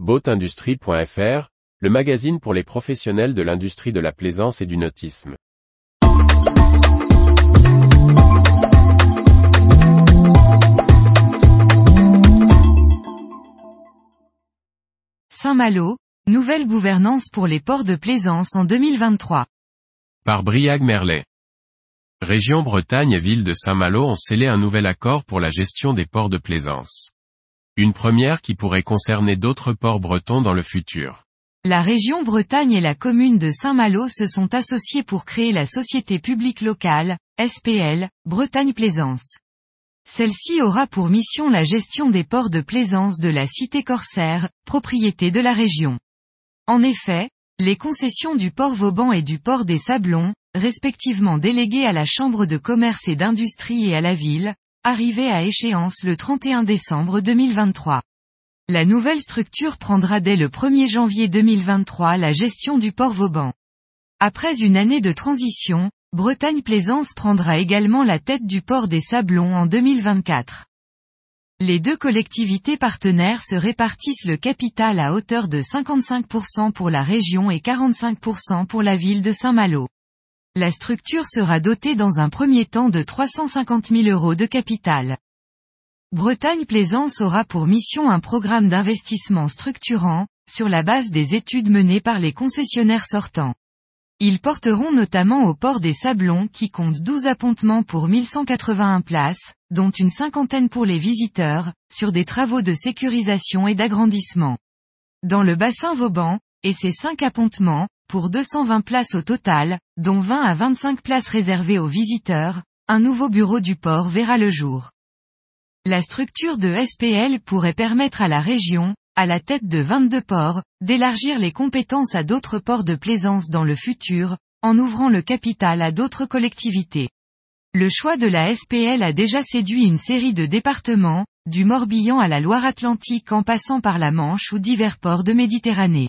Boatindustrie.fr, le magazine pour les professionnels de l'industrie de la plaisance et du nautisme. Saint-Malo, nouvelle gouvernance pour les ports de plaisance en 2023. Par Briag Merlet. Région Bretagne et ville de Saint-Malo ont scellé un nouvel accord pour la gestion des ports de plaisance. Une première qui pourrait concerner d'autres ports bretons dans le futur. La région Bretagne et la commune de Saint-Malo se sont associés pour créer la société publique locale, SPL, Bretagne Plaisance. Celle-ci aura pour mission la gestion des ports de plaisance de la cité corsaire, propriété de la région. En effet, les concessions du port Vauban et du port des Sablons, respectivement déléguées à la Chambre de commerce et d'industrie et à la ville, arrivaient à échéance le 31 décembre 2023. La nouvelle structure prendra dès le 1er janvier 2023 la gestion du port Vauban. Après une année de transition, Bretagne Plaisance prendra également la tête du port des Sablons en 2024. Les deux collectivités partenaires se répartissent le capital à hauteur de 55% pour la région et 45% pour la ville de Saint-Malo. La structure sera dotée dans un premier temps de 350 000 euros de capital. Bretagne Plaisance aura pour mission un programme d'investissement structurant, sur la base des études menées par les concessionnaires sortants. Ils porteront notamment au port des Sablons qui compte 12 appontements pour 1181 places, dont une cinquantaine pour les visiteurs, sur des travaux de sécurisation et d'agrandissement. Dans le bassin Vauban, et ses 5 appontements, pour 220 places au total, dont 20 à 25 places réservées aux visiteurs, un nouveau bureau du port verra le jour. La structure de SPL pourrait permettre à la région, à la tête de 22 ports, d'élargir les compétences à d'autres ports de plaisance dans le futur, en ouvrant le capital à d'autres collectivités. Le choix de la SPL a déjà séduit une série de départements, du Morbihan à la Loire-Atlantique en passant par la Manche ou divers ports de Méditerranée.